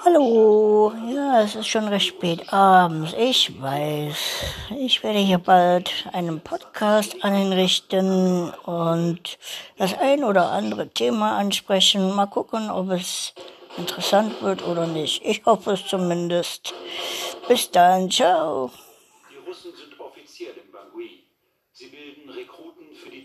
Hallo, ja, es ist schon recht spät abends, ich weiß. Ich werde hier bald einen Podcast einrichten und das ein oder andere Thema ansprechen. Mal gucken, ob es interessant wird oder nicht. Ich hoffe es zumindest. Bis dann, ciao. Die Russen sind offiziell in Bangui. Sie bilden Rekruten für die